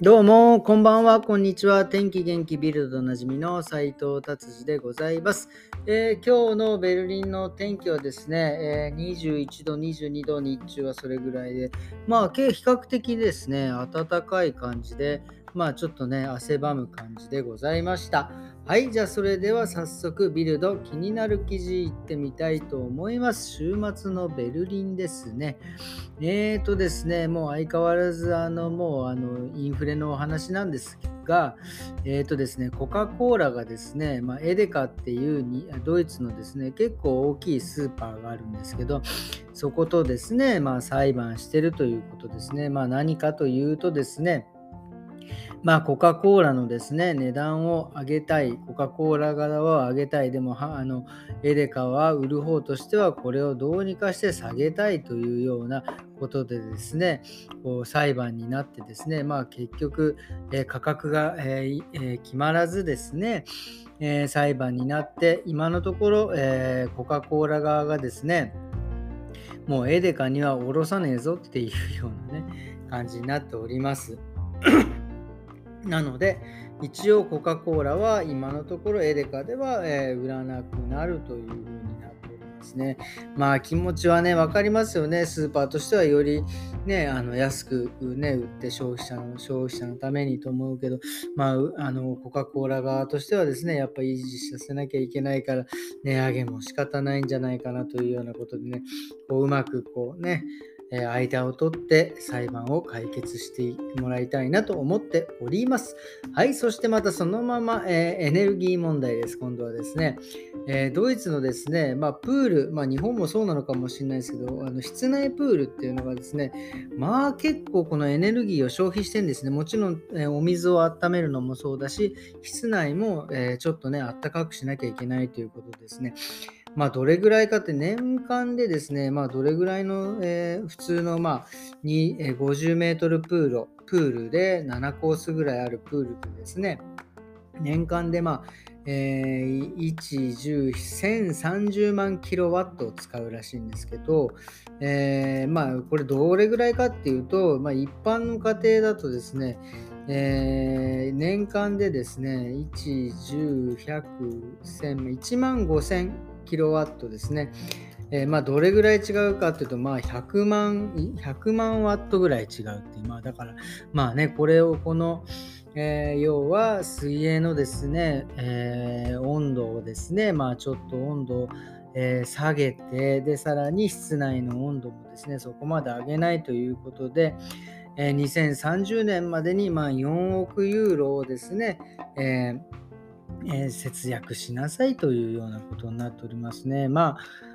どうも、こんばんは、こんにちは。天気元気ビルドおなじみの斉藤達治でございます、えー、今日のベルリンの天気はですね、えー、21度、22度、日中はそれぐらいで、まあ、比較的ですね、暖かい感じで、まあ、ちょっとね、汗ばむ感じでございました。はい、じゃあそれでは早速ビルド気になる記事いってみたいと思います。週末のベルリンですね。えーとですね、もう相変わらずあのもうあのインフレのお話なんですが、えーとですね、コカ・コーラがですね、まあ、エデカっていうにドイツのですね、結構大きいスーパーがあるんですけど、そことですね、まあ、裁判してるということですね。まあ、何かというとですね、まあ、コカ・コーラのですね、値段を上げたい、コカ・コーラ側は上げたい、でも、あのエデカは売る方としては、これをどうにかして下げたい。というようなことでですね、こう裁判になってですね、まあ、結局、え、価格が、えー、決まらずですね、え裁判になって、今のところ、えコカ・コーラ側がですね、もうエデカには下ろさねえぞっていうようなね、感じになっております。なので、一応コカ・コーラは今のところエデカでは、え、売らなくなるというふうになっておりますね。まあ気持ちはね、分かりますよね。スーパーとしてはよりね、あの安く、ね、売って消費者の消費者のためにと思うけど、まあ、あのコカ・コーラ側としてはですね、やっぱ維持させなきゃいけないから、値上げも仕方ないんじゃないかなというようなことでね、こううまくこうね、間を取って裁判を解決してもらいたいなと思っております。はい、そしてまたそのまま、えー、エネルギー問題です。今度はですね、えー、ドイツのですね、まあ、プール、まあ、日本もそうなのかもしれないですけど、あの室内プールっていうのがですね、まあ結構このエネルギーを消費してるんですね。もちろん、えー、お水を温めるのもそうだし、室内も、えちょっとね、あったかくしなきゃいけないということですね。まあ、どれぐらいかって年間でですね、まあ、どれぐらいの、えー、普通の、まあ、50メートルプールプールで7コースぐらいあるプールでですね、年間で、まあえー、1、10、1030万キロワットを使うらしいんですけど、えー、まあ、これどれぐらいかっていうと、まあ、一般の家庭だとですね、えー、年間でですね、1、10、100、1000、1万5000キロワットですね。えー、まあ、どれぐらい違うかっていうと、まあ、100万、100万ワットぐらい違うっていう。まあ、だから、まあね、これをこの、えー、要は水泳のですね、えー、温度をですね、まあ、ちょっと温度を、えー、下げて、で、さらに室内の温度もですね、そこまで上げないということで、え2030年までにまあ4億ユーロをですね、えーえー、節約しなさいというようなことになっておりますね。まあ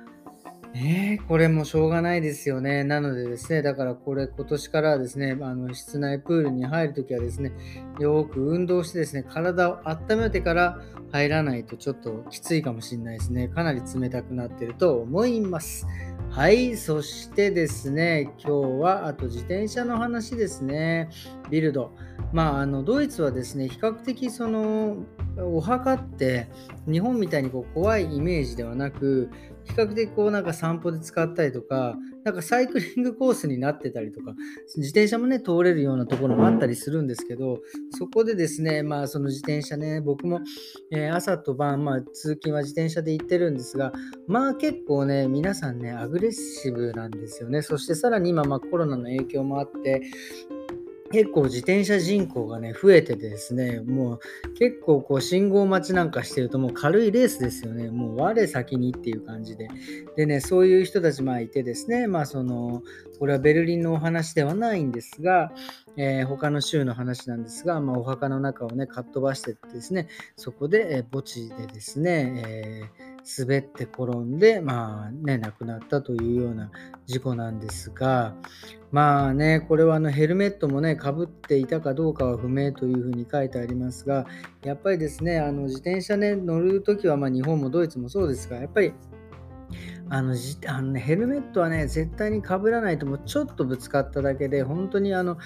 えー、これもしょうがないですよね。なのでですね、だからこれ今年からですね、あの室内プールに入るときはですね、よく運動してですね、体を温めてから入らないとちょっときついかもしれないですね。かなり冷たくなってると思います。はい、そしてですね、今日はあと自転車の話ですね。ビルド。まあ、あのドイツはですね、比較的そのお墓って日本みたいにこう怖いイメージではなく比較的こうなんか散歩で使ったりとかなんかサイクリングコースになってたりとか自転車もね通れるようなところもあったりするんですけどそこでですねまあその自転車ね僕も、朝と晩、まあ、通勤は自転車で行ってるんですがまあ結構ね皆さんねアグレッシブなんですよね。そしてさらに今、まあ、コロナの影響もあって結構自転車人口がね、増えててですね、もう結構こう信号待ちなんかしてるともう軽いレースですよね。もう我先にっていう感じで。でね、そういう人たちまあいてですね、まあその、これはベルリンのお話ではないんですが、えー、他の州の話なんですが、まあ、お墓の中をね、かっ飛ばしてですね、そこで、え、墓地でですね、えー滑って転んで、まあね、亡くなったというような事故なんですが、まあね、これはあのヘルメットもね、かぶっていたかどうかは不明というふうに書いてありますが、やっぱりですね、あの自転車ね、乗るときは、まあ、日本もドイツもそうですが、やっぱりあのじあのね、ヘルメットはね、絶対にかぶらないと、もうちょっとぶつかっただけで、本当にあの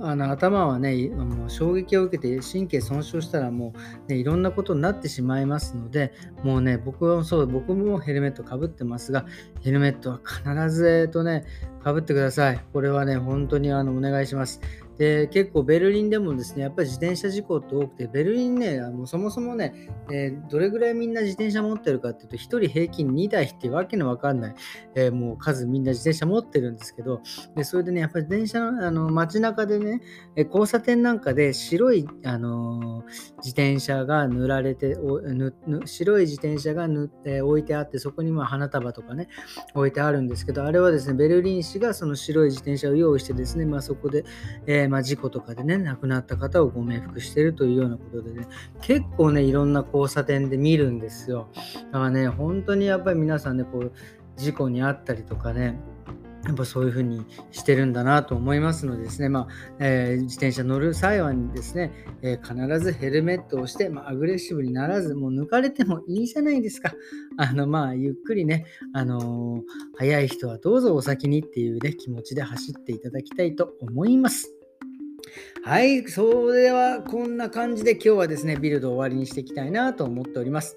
あの頭はね、もう衝撃を受けて神経損傷したらもう、ね、いろんなことになってしまいますので、もうね、僕はそう、僕もヘルメットかぶってますが、ヘルメットは必ず、えっとね、かぶってください。これはね、本当にあのお願いします。で結構ベルリンでもですねやっぱり自転車事故って多くてベルリンねあのそもそもね、えー、どれぐらいみんな自転車持ってるかっていうと1人平均2台っていうわけのわかんない、えー、もう数みんな自転車持ってるんですけどでそれでねやっぱり自転車のあの街中でね交差点なんかで白い、あの自転車が塗られて白い自転車が塗って置いてあってそこにま花束とかね置いてあるんですけどあれはですねベルリン市がその白い自転車を用意してですね、まあ、そこで、えー、まあ、事故とかでね亡くなった方をご冥福してるというようなことでね結構ねいろんな交差点で見るんですよだからね本当にやっぱり皆さんねこう事故に遭ったりとかねやっぱそういうふうにしてるんだなと思いますのでですね、まあえー、自転車乗る際はですね、えー、必ずヘルメットをして、まあ、アグレッシブにならず、もう抜かれてもいいじゃないですか。あの、まあ、ゆっくりね、あのー、早い人はどうぞお先にっていうね、気持ちで走っていただきたいと思います。はい、それではこんな感じで今日はですね、ビルド終わりにしていきたいなと思っております。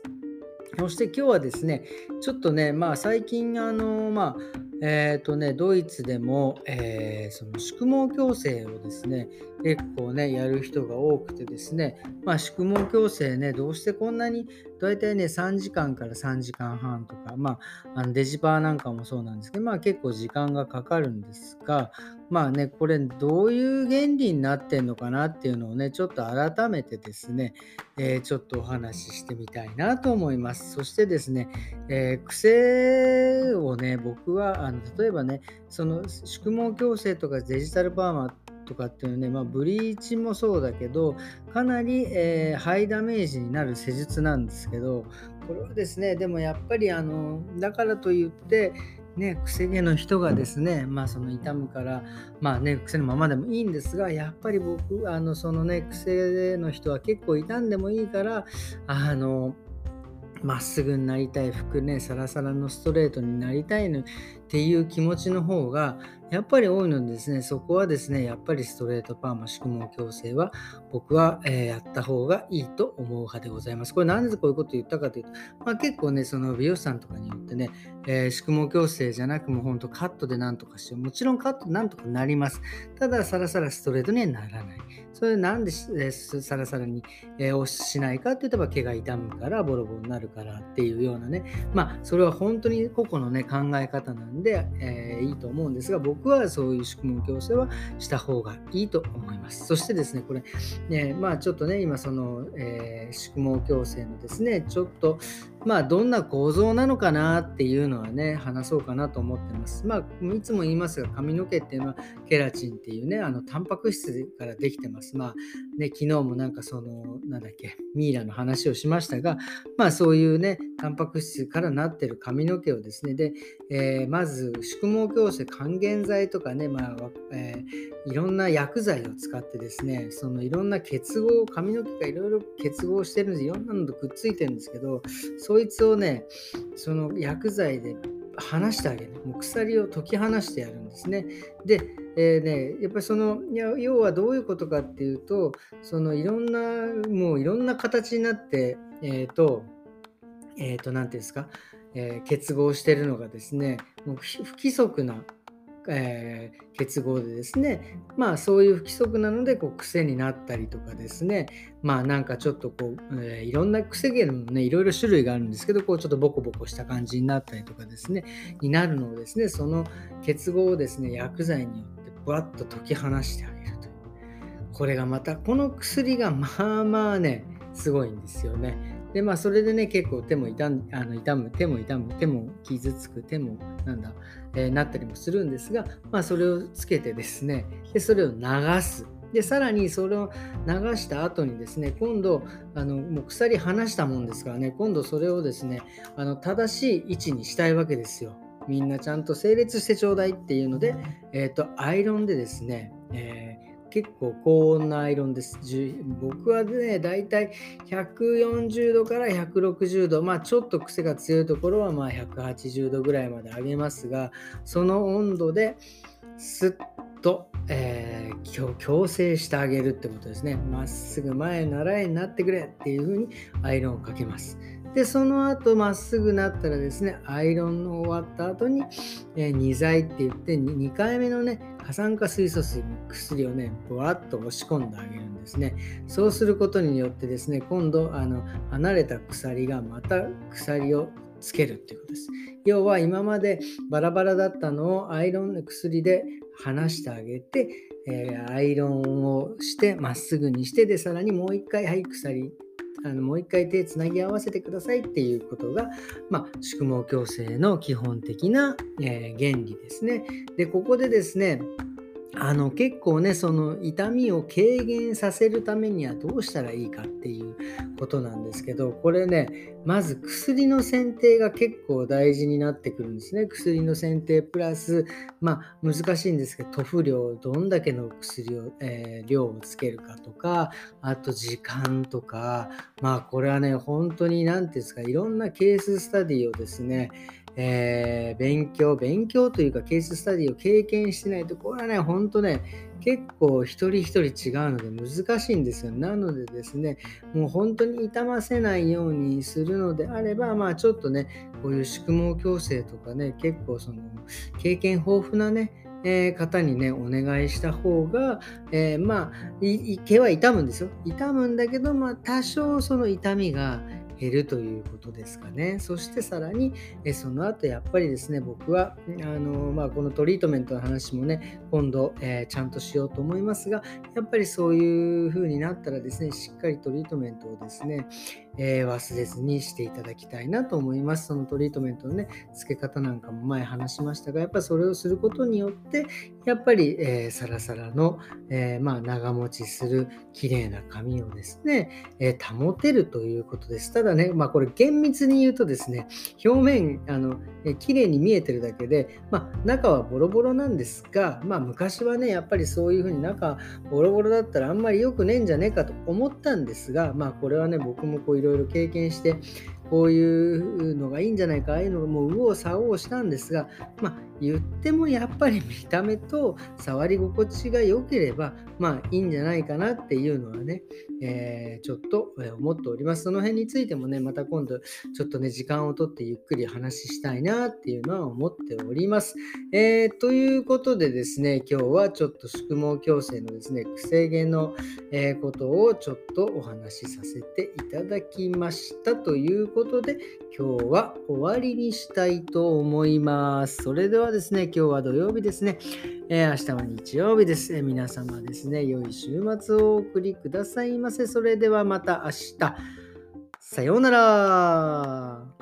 そして今日はですね、ちょっとね、まあ最近、あの、まあ、えっ、ー、とね、ドイツでも、えー、その宿毛矯正をですね、結構ね、やる人が多くてですね、まあ、宿毛矯正ね、どうしてこんなに、大体ね、3時間から3時間半とか、まあ、あのデジパーなんかもそうなんですけど、まあ結構時間がかかるんですが、まあね、これどういう原理になってんのかなっていうのをね、ちょっと改めてですね、えー、ちょっとお話ししてみたいなと思います。そしてですね、えー、癖をね、僕はあの例えばね、その宿毛矯正とかデジタルパーマとかっていうね、まあ、ブリーチもそうだけど、かなり、えー、ハイダメージになる施術なんですけど、これはですね、でもやっぱりあの、だからといって、ね、癖毛の人がですね、まあその痛むから、まあね、癖のままでもいいんですが、やっぱり僕、あの、そのね、癖の人は結構傷んでもいいから、あの、まっすぐになりたい服ねサラサラのストレートになりたいのっていう気持ちの方がやっぱり多いのでですね。そこはですねやっぱりストレートパーマ宿毛矯正は僕は、えー、やった方がいいと思う派でございます。これなんでこういうこと言ったかというと、まあ、結構ねその美容師さんとかによってね、えー、宿毛矯正じゃなくもうほんとカットでなんとかしてもちろんカットなんとかなります。ただサラサラストレートにはならない。それなんで、えサラサラに、えー、しないかって言えば毛が傷むからボロボロになるからっていうようなね。まあそれは本当に個々のね考え方なんで、でえー、いいと思うんですが僕はそういう宿毛矯正はした方がいいと思います。そしてですねこれねまあちょっとね今その、えー、宿毛矯正のですねちょっとまあどんな構造なのかなっていうのはね話そうかなと思ってますまあいつも言いますが髪の毛っていうのはケラチンっていうねあのタンパク質からできてますま。あね、昨日もなんかその、なんだっけ、ミイラの話をしましたが、まあそういうね、タンパク質からなってる髪の毛をですね、で、えー、まず宿毛矯正還元剤とかね、まあ、えー、いろんな薬剤を使ってですね、そのいろんな結合、髪の毛がいろいろ結合してるんですいろんなのとくっついてるんですけど、そういつをね、その薬剤で離してあげる。もう鎖を解き放してやるんですね。で、えー、ね、やっぱりその要はどういうことかっていうとそのいろんなもういろんな形になってえっ、ー、とえっ、ー、と何て言うんですか、え結合してるのがですねもう不規則なえー、結合でですねまあそういう不規則なのでこう癖になったりとかですねまあなんかちょっとこう、えー、いろんな癖毛のねいろいろ種類があるんですけどこうちょっとボコボコした感じになったりとかですねになるのをですねその結合をですね薬剤によってぶわっと解き放してあげるというこれがまたこの薬がまあまあねすごいんですよね。でまあそれでね結構手も痛あの痛む手も痛む手も傷つく手もなんだ、えー、なったりもするんですがまあそれをつけてですねでそれを流す。でさらにそれを流した後にですね今度あのもう鎖離したもんですからね今度それをですねあの正しい位置にしたいわけですよ。みんなちゃんと整列してちょうだいっていうので、えーと、アイロンでですね、えー結構高温なアイロンです。僕はね、だいたい140度から160度、まあちょっと癖が強いところはまあ180度ぐらいまで上げますが、その温度ですっと、えー、強制してあげるってことですね。まっすぐ前習いになってくれっていうふうにアイロンをかけます。で、その後まっすぐなったらですね、アイロンの終わった後に、え、2剤って言って 2, 2回目のね、過酸化水素水の薬をね、ぶわっと押し込んであげるんですね。そうすることによってですね、今度、あの離れた鎖がまた鎖をつけるっていうことです。要は今までバラバラだったのをアイロンの薬で離してあげて、えー、アイロンをしてまっすぐにしてでさらにもう一回はい鎖あのもう一回手つなぎ合わせてくださいっていうことが、まあ、宿毛矯正の基本的な、えー、原理ですね。でここでですねあの結構ねその痛みを軽減させるためにはどうしたらいいかっていうことなんですけどこれねまず薬の選定が結構大事になってくるんですね。薬の選定プラスまあ難しいんですけど塗布量どんだけの薬を、えー、量をつけるかとかあと時間とかまあこれはね本当に何て言うんですかいろんなケーススタディをですねえー、勉強、勉強というかケーススタディを経験してないと、これはね、ほんとね、結構一人一人違うので難しいんですよ。なのでですね、もう本当に痛ませないようにするのであれば、まあちょっとね、こういう宿毛矯正とかね、結構その経験豊富なね、えー、方にね、お願いした方が、えー、まあ、毛は痛むんですよ。痛むんだけど、まあ、多少その痛みが、減るということですかね。そしてさらに、えその後やっぱりですね、僕はあの、まあ、このトリートメントの話もね、今度、えー、ちゃんとしようと思いますが、やっぱりそういう風になったらですね、しっかりトリートメントをですね、えー、忘れずにしていただきたいなと思います。そのトリートメントのね、付け方なんかも前話しましたが、やっぱりそれをすることによって、やっぱり、えー、サラサラの、えー、まあ、長持ちする綺麗な髪をですね、え保てるということです。ただね、まあ、これ厳密に言うとですね、表面、あの、え綺麗に見えてるだけで、まあ、中はボロボロなんですが、まあ、昔はね、やっぱりそういうふうに中ボロボロだったらあんまり良くねえんじゃねえかと思ったんですが、まあ、これはね、僕もこういろいろ経験して、こういうのがいいんじゃないか、ああいうのがもう右往左往したんですが、まあ、言ってもやっぱり見た目と触り心地が良ければ、まあいいんじゃないかなっていうのはね、えー、ちょっと思っております。その辺についてもね、また今度ちょっとね、時間をとってゆっくり話したいなっていうのは思っております。えー、ということでですね、今日はちょっと宿毛矯正のですね、癖毛の、ことをちょっとお話しさせていただきましたということで、今日は終わりにしたいと思います。それではですね、今日は土曜日ですね。えー、明日は日曜日です、えー、皆様ですね、良い週末をお送りくださいませ。それではまた明日。さようなら。